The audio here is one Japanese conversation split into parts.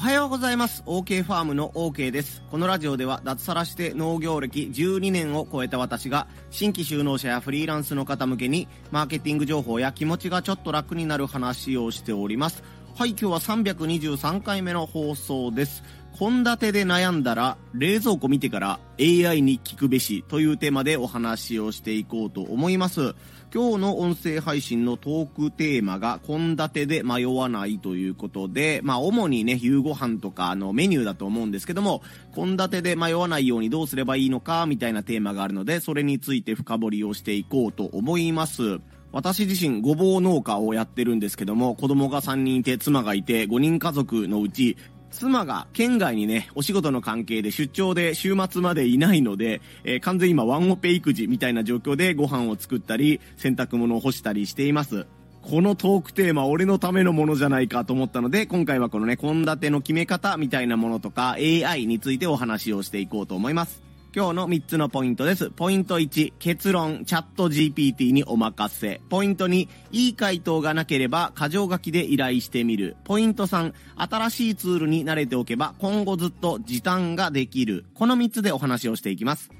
はようございます。OK ファームの OK です。このラジオでは脱サラして農業歴12年を超えた私が新規就農者やフリーランスの方向けにマーケティング情報や気持ちがちょっと楽になる話をしております。はい、今日は323回目の放送です。献立で悩んだら冷蔵庫見てから AI に聞くべしというテーマでお話をしていこうと思います。今日の音声配信のトークテーマが献立で迷わないということで、まあ主にね、夕ご飯とかのメニューだと思うんですけども、献立で迷わないようにどうすればいいのかみたいなテーマがあるので、それについて深掘りをしていこうと思います。私自身ごぼう農家をやってるんですけども、子供が3人いて、妻がいて、5人家族のうち、妻が県外にね、お仕事の関係で出張で週末までいないので、えー、完全今ワンオペ育児みたいな状況でご飯を作ったり、洗濯物を干したりしています。このトークテーマ俺のためのものじゃないかと思ったので、今回はこのね、献立の決め方みたいなものとか AI についてお話をしていこうと思います。今日の3つのポイントです。ポイント1、結論、チャット GPT にお任せ。ポイント2、いい回答がなければ、過剰書きで依頼してみる。ポイント3、新しいツールに慣れておけば、今後ずっと時短ができる。この3つでお話をしていきます。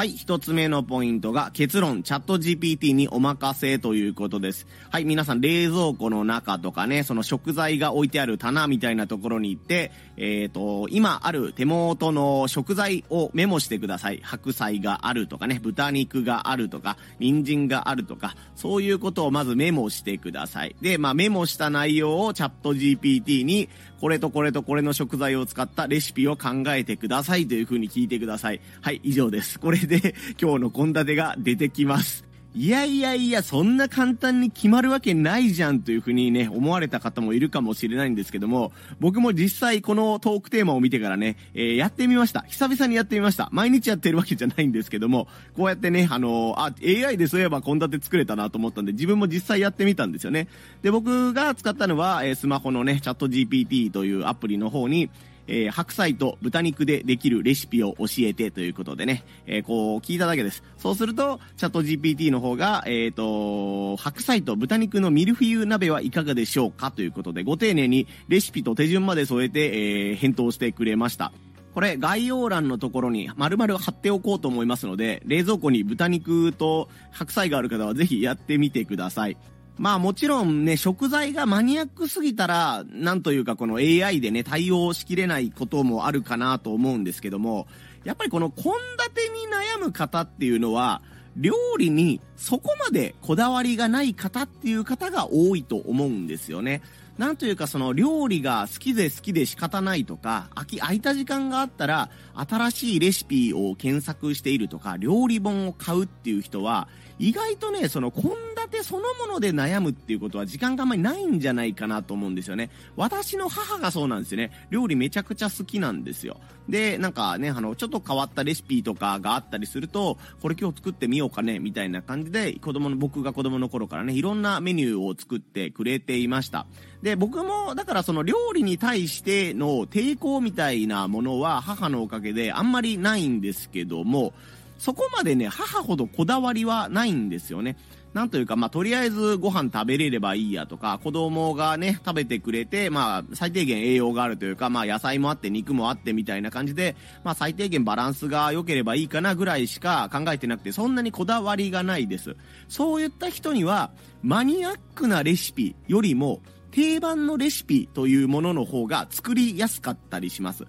はい、一つ目のポイントが結論、チャット GPT にお任せということです。はい、皆さん冷蔵庫の中とかね、その食材が置いてある棚みたいなところに行って、えっ、ー、と、今ある手元の食材をメモしてください。白菜があるとかね、豚肉があるとか、人参があるとか、そういうことをまずメモしてください。で、まあメモした内容をチャット GPT にこれとこれとこれの食材を使ったレシピを考えてくださいという風に聞いてください。はい、以上です。これで今日の献立が出てきます。いやいやいや、そんな簡単に決まるわけないじゃんというふうにね、思われた方もいるかもしれないんですけども、僕も実際このトークテーマを見てからね、えー、やってみました。久々にやってみました。毎日やってるわけじゃないんですけども、こうやってね、あのー、あ、AI でそういえば献立作れたなと思ったんで、自分も実際やってみたんですよね。で、僕が使ったのは、えー、スマホのね、チャット GPT というアプリの方に、えー、白菜と豚肉でできるレシピを教えてということでね、えー、こう聞いただけです。そうすると、チャット GPT の方が、えっ、ー、と、白菜と豚肉のミルフィーユ鍋はいかがでしょうかということで、ご丁寧にレシピと手順まで添えて、えー、返答してくれました。これ概要欄のところに丸々貼っておこうと思いますので、冷蔵庫に豚肉と白菜がある方はぜひやってみてください。まあもちろんね、食材がマニアックすぎたら、なんというかこの AI でね、対応しきれないこともあるかなと思うんですけども、やっぱりこの献立に悩む方っていうのは、料理にそこまでこだわりがない方っていう方が多いと思うんですよね。なんというかその料理が好きで好きで仕方ないとか、空き、空いた時間があったら、新しいレシピを検索しているとか、料理本を買うっていう人は、意外とね、その献立そのもので悩むっていうことは時間があんまりないんじゃないかなと思うんですよね。私の母がそうなんですよね。料理めちゃくちゃ好きなんですよ。で、なんかね、あの、ちょっと変わったレシピとかがあったりすると、これ今日作ってみようかね、みたいな感じで、子供の、僕が子供の頃からね、いろんなメニューを作ってくれていました。で、僕も、だからその料理に対しての抵抗みたいなものは母のおかげであんまりないんですけども、そこまでね、母ほどこだわりはないんですよね。なんというか、まあ、とりあえずご飯食べれればいいやとか、子供がね、食べてくれて、まあ、最低限栄養があるというか、まあ、野菜もあって肉もあってみたいな感じで、まあ、最低限バランスが良ければいいかなぐらいしか考えてなくて、そんなにこだわりがないです。そういった人には、マニアックなレシピよりも、定番のレシピというものの方が作りやすかったりします。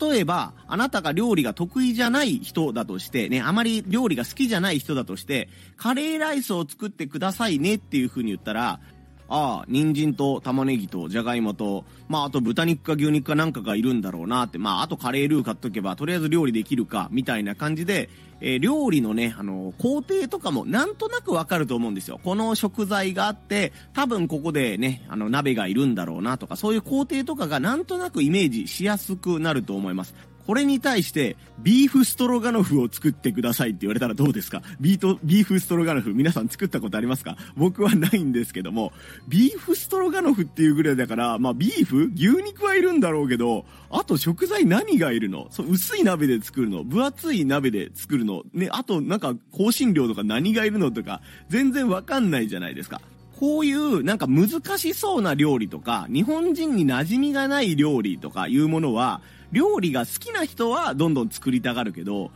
例えば、あなたが料理が得意じゃない人だとして、ね、あまり料理が好きじゃない人だとして、カレーライスを作ってくださいねっていう風に言ったら、ああ、人参と玉ねぎとじゃがいもと、まあ、あと豚肉か牛肉かなんかがいるんだろうなって、まあ、あとカレールー買っとけば、とりあえず料理できるか、みたいな感じで、えー、料理のね、あの、工程とかもなんとなくわかると思うんですよ。この食材があって、多分ここでね、あの、鍋がいるんだろうなとか、そういう工程とかがなんとなくイメージしやすくなると思います。これに対して、ビーフストロガノフを作ってくださいって言われたらどうですか？ビート、ビーフストロガノフ、皆さん作ったことありますか？僕はないんですけども、ビーフストロガノフっていうぐらいだから、まあビーフ？牛肉はいるんだろうけど、あと食材何がいるの？そう、薄い鍋で作るの？分厚い鍋で作るの？ね、あとなんか香辛料とか何がいるのとか、全然わかんないじゃないですか。こういうなんか難しそうな料理とか、日本人に馴染みがない料理とかいうものは、料理が好きな人はどんどん作りたがるけど、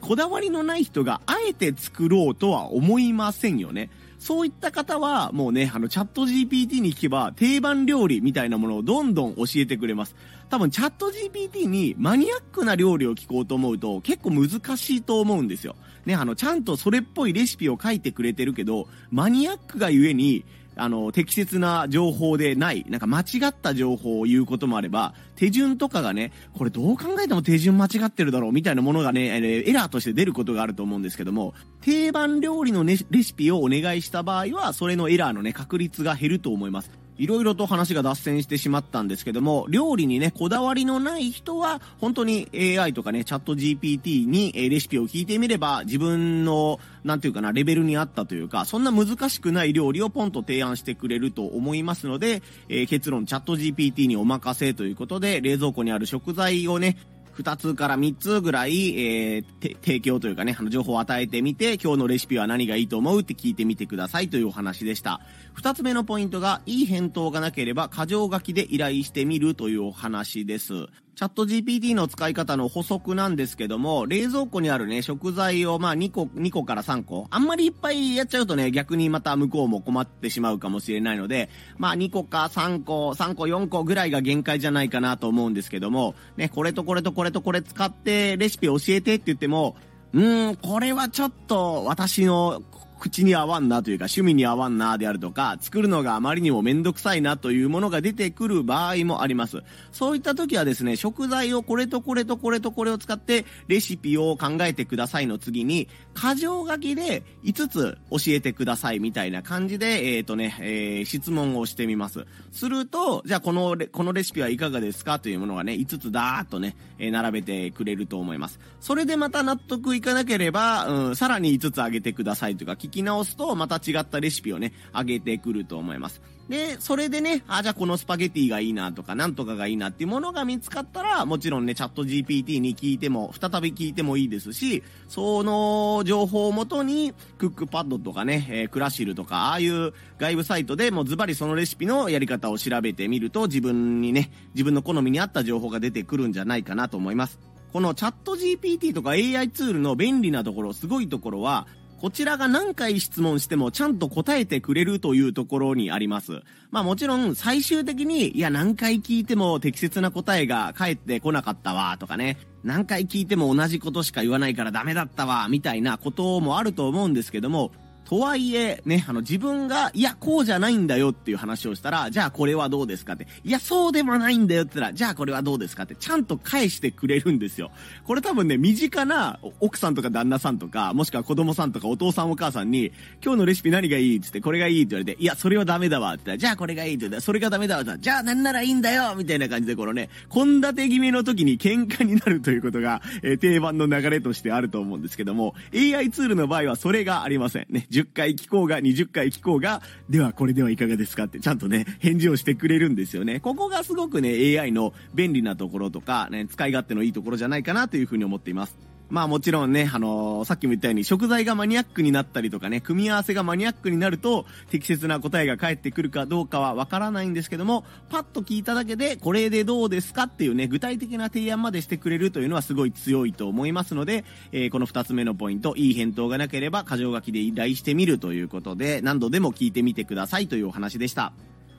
こだわりのない人があえて作ろうとは思いませんよね。そういった方は、もうね、あの、チャット GPT に聞けば、定番料理みたいなものをどんどん教えてくれます。多分、チャット GPT にマニアックな料理を聞こうと思うと、結構難しいと思うんですよ。ね、あの、ちゃんとそれっぽいレシピを書いてくれてるけど、マニアックがゆえに、あの、適切な情報でない、なんか間違った情報を言うこともあれば、手順とかがね、これどう考えても手順間違ってるだろうみたいなものがね、エラーとして出ることがあると思うんですけども、定番料理の、ね、レシピをお願いした場合は、それのエラーのね、確率が減ると思います。いろいろと話が脱線してしまったんですけども、料理にね、こだわりのない人は、本当に AI とかね、チャット GPT にレシピを聞いてみれば、自分の、なんていうかな、レベルに合ったというか、そんな難しくない料理をポンと提案してくれると思いますので、えー、結論、チャット GPT にお任せということで、冷蔵庫にある食材をね、2つから3つぐらい、えー、提供というかね、あの情報を与えてみて、今日のレシピは何がいいと思うって聞いてみてくださいというお話でした。2つ目のポイントが、いい返答がなければ、箇条書きで依頼してみるというお話です。チャット GPT の使い方の補足なんですけども、冷蔵庫にあるね、食材をまあ2個、2個から3個。あんまりいっぱいやっちゃうとね、逆にまた向こうも困ってしまうかもしれないので、まあ2個か3個、3個4個ぐらいが限界じゃないかなと思うんですけども、ね、これとこれとこれとこれ使ってレシピ教えてって言っても、うーん、これはちょっと私の口に合わんなというか趣味に合わんなであるとか、作るのがあまりにもめんどくさいなというものが出てくる場合もあります。そういった時はですね、食材をこれとこれとこれとこれを使ってレシピを考えてくださいの次に、箇条書きで5つ教えてくださいみたいな感じで、えっ、ー、とね、えー、質問をしてみます。すると、じゃあこのレ、このレシピはいかがですかというものがね、5つだーっとね、えー、並べてくれると思います。それでまた納得いかなければ、うん、さらに5つあげてくださいというか、聞き直すとまた違ったレシピをね、あげてくると思います。で、それでね、あ、じゃあこのスパゲティがいいなとか、なんとかがいいなっていうものが見つかったら、もちろんね、チャット GPT に聞いても、再び聞いてもいいですし、その情報をもとに、クックパッドとかね、えー、クラシルとか、ああいう外部サイトでもうズバリそのレシピのやり方を調べてみると、自分にね、自分の好みに合った情報が出てくるんじゃないかなと思います。このチャット GPT とか AI ツールの便利なところ、すごいところは、こちらが何回質問してもちゃんと答えてくれるというところにあります。まあもちろん最終的に、いや何回聞いても適切な答えが返ってこなかったわとかね、何回聞いても同じことしか言わないからダメだったわみたいなこともあると思うんですけども、とはいえ、ね、あの、自分が、いや、こうじゃないんだよっていう話をしたら、じゃあこれはどうですかって、いや、そうでもないんだよって言ったら、じゃあこれはどうですかって、ちゃんと返してくれるんですよ。これ多分ね、身近な奥さんとか旦那さんとか、もしくは子供さんとかお父さんお母さんに、今日のレシピ何がいいってって、これがいいって言われて、いや、それはダメだわって言ったら、じゃあこれがいいって言ったら、それがダメだわって言ったら、じゃあ何ならいいんだよみたいな感じで、このね、献立決めの時に喧嘩になるということが、えー、定番の流れとしてあると思うんですけども、AI ツールの場合はそれがありません。ね、10回聞こうが20回聞こうが、ではこれではいかがですかってちゃんとね、返事をしてくれるんですよね。ここがすごくね、AI の便利なところとか、ね、使い勝手のいいところじゃないかなというふうに思っています。まあもちろんね、あのー、さっきも言ったように食材がマニアックになったりとかね、組み合わせがマニアックになると適切な答えが返ってくるかどうかはわからないんですけども、パッと聞いただけでこれでどうですかっていうね、具体的な提案までしてくれるというのはすごい強いと思いますので、えー、この二つ目のポイント、いい返答がなければ箇条書きで依頼してみるということで、何度でも聞いてみてくださいというお話でした。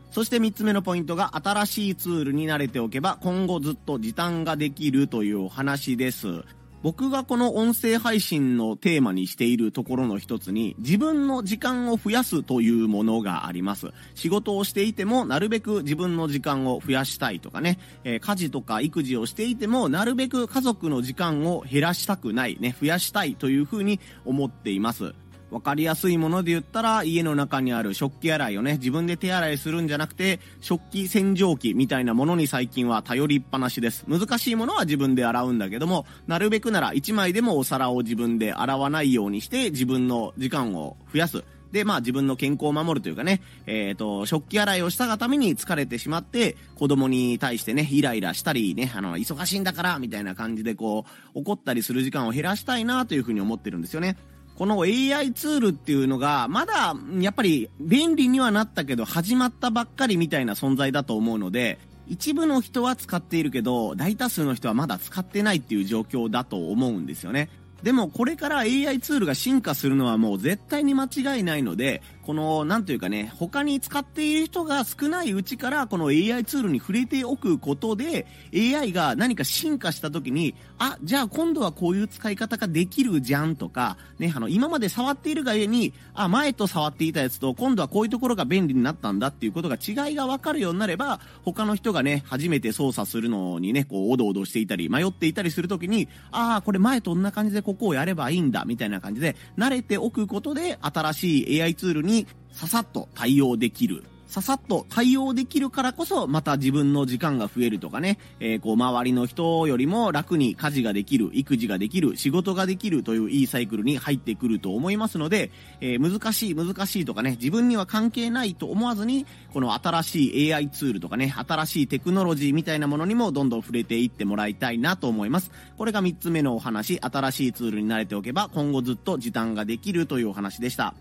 そして3つ目のポイントが新しいツールに慣れておけば今後ずっと時短ができるというお話です。僕がこの音声配信のテーマにしているところの一つに、自分の時間を増やすというものがあります。仕事をしていても、なるべく自分の時間を増やしたいとかね、えー、家事とか育児をしていても、なるべく家族の時間を減らしたくない、ね、増やしたいというふうに思っています。わかりやすいもので言ったら、家の中にある食器洗いをね、自分で手洗いするんじゃなくて、食器洗浄機みたいなものに最近は頼りっぱなしです。難しいものは自分で洗うんだけども、なるべくなら1枚でもお皿を自分で洗わないようにして、自分の時間を増やす。で、まあ自分の健康を守るというかね、えっ、ー、と、食器洗いをしたがために疲れてしまって、子供に対してね、イライラしたりね、あの、忙しいんだから、みたいな感じでこう、怒ったりする時間を減らしたいなというふうに思ってるんですよね。この AI ツールっていうのが、まだ、やっぱり便利にはなったけど、始まったばっかりみたいな存在だと思うので、一部の人は使っているけど、大多数の人はまだ使ってないっていう状況だと思うんですよね。でもこれから AI ツールが進化するのはもう絶対に間違いないので、この、なんというかね、他に使っている人が少ないうちから、この AI ツールに触れておくことで、AI が何か進化した時に、あ、じゃあ今度はこういう使い方ができるじゃんとか、ね、あの、今まで触っているがゆえに、あ、前と触っていたやつと、今度はこういうところが便利になったんだっていうことが違いがわかるようになれば、他の人がね、初めて操作するのにね、こう、おどおどしていたり、迷っていたりするときに、ああ、これ前とんな感じでここをやればいいんだ、みたいな感じで、慣れておくことで、新しい AI ツールににささっと対応できる。ささっと対応できるからこそ、また自分の時間が増えるとかね、えー、こう、周りの人よりも楽に家事ができる、育児ができる、仕事ができるといういいサイクルに入ってくると思いますので、えー、難しい、難しいとかね、自分には関係ないと思わずに、この新しい AI ツールとかね、新しいテクノロジーみたいなものにもどんどん触れていってもらいたいなと思います。これが3つ目のお話、新しいツールに慣れておけば、今後ずっと時短ができるというお話でした。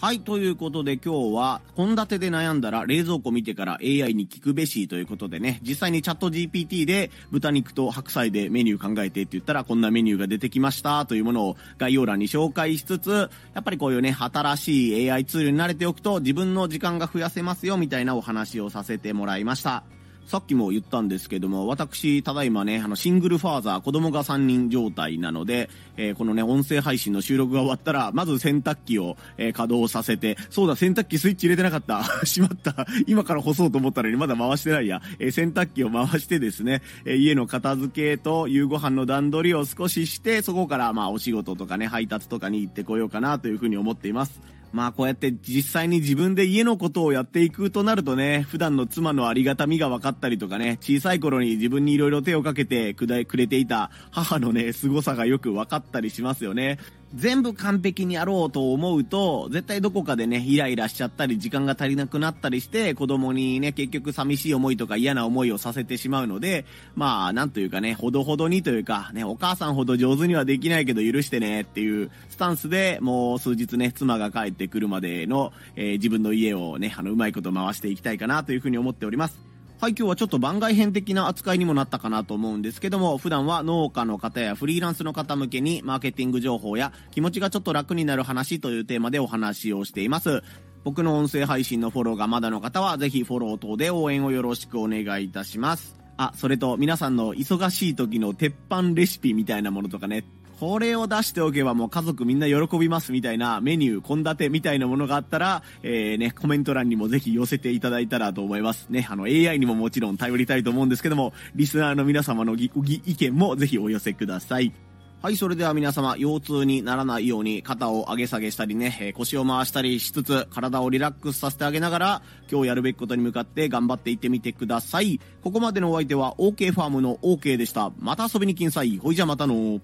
はい、ということで今日は、献立で悩んだら冷蔵庫見てから AI に聞くべしということでね、実際にチャット GPT で豚肉と白菜でメニュー考えてって言ったらこんなメニューが出てきましたというものを概要欄に紹介しつつ、やっぱりこういうね、新しい AI ツールに慣れておくと自分の時間が増やせますよみたいなお話をさせてもらいました。さっきも言ったんですけども、私、ただいまね、あの、シングルファーザー、子供が3人状態なので、えー、このね、音声配信の収録が終わったら、まず洗濯機を、えー、稼働させて、そうだ、洗濯機スイッチ入れてなかった。しまった。今から干そうと思ったのにまだ回してないや。えー、洗濯機を回してですね、え家の片付けと夕ご飯の段取りを少しして、そこからまあお仕事とかね、配達とかに行ってこようかなというふうに思っています。まあこうやって実際に自分で家のことをやっていくとなるとね、普段の妻のありがたみが分かったりとかね、小さい頃に自分に色々手をかけてくれていた母のね、凄さがよく分かったりしますよね。全部完璧にやろうと思うと、絶対どこかでね、イライラしちゃったり、時間が足りなくなったりして、子供にね、結局寂しい思いとか嫌な思いをさせてしまうので、まあ、なんというかね、ほどほどにというか、ね、お母さんほど上手にはできないけど許してねっていうスタンスで、もう数日ね、妻が帰ってくるまでの、えー、自分の家をね、あの、うまいこと回していきたいかなというふうに思っております。はい、今日はちょっと番外編的な扱いにもなったかなと思うんですけども、普段は農家の方やフリーランスの方向けにマーケティング情報や気持ちがちょっと楽になる話というテーマでお話をしています。僕の音声配信のフォローがまだの方は、ぜひフォロー等で応援をよろしくお願いいたします。あ、それと皆さんの忙しい時の鉄板レシピみたいなものとかね、これを出しておけばもう家族みんな喜びますみたいなメニュー、献立みたいなものがあったら、えー、ね、コメント欄にもぜひ寄せていただいたらと思います。ね、あの AI にももちろん頼りたいと思うんですけども、リスナーの皆様の意見もぜひお寄せください。はい、それでは皆様、腰痛にならないように肩を上げ下げしたりね、え腰を回したりしつつ、体をリラックスさせてあげながら、今日やるべきことに向かって頑張っていってみてください。ここまでのお相手は OK ファームの OK でした。また遊びに来んさい。ほいじゃまたの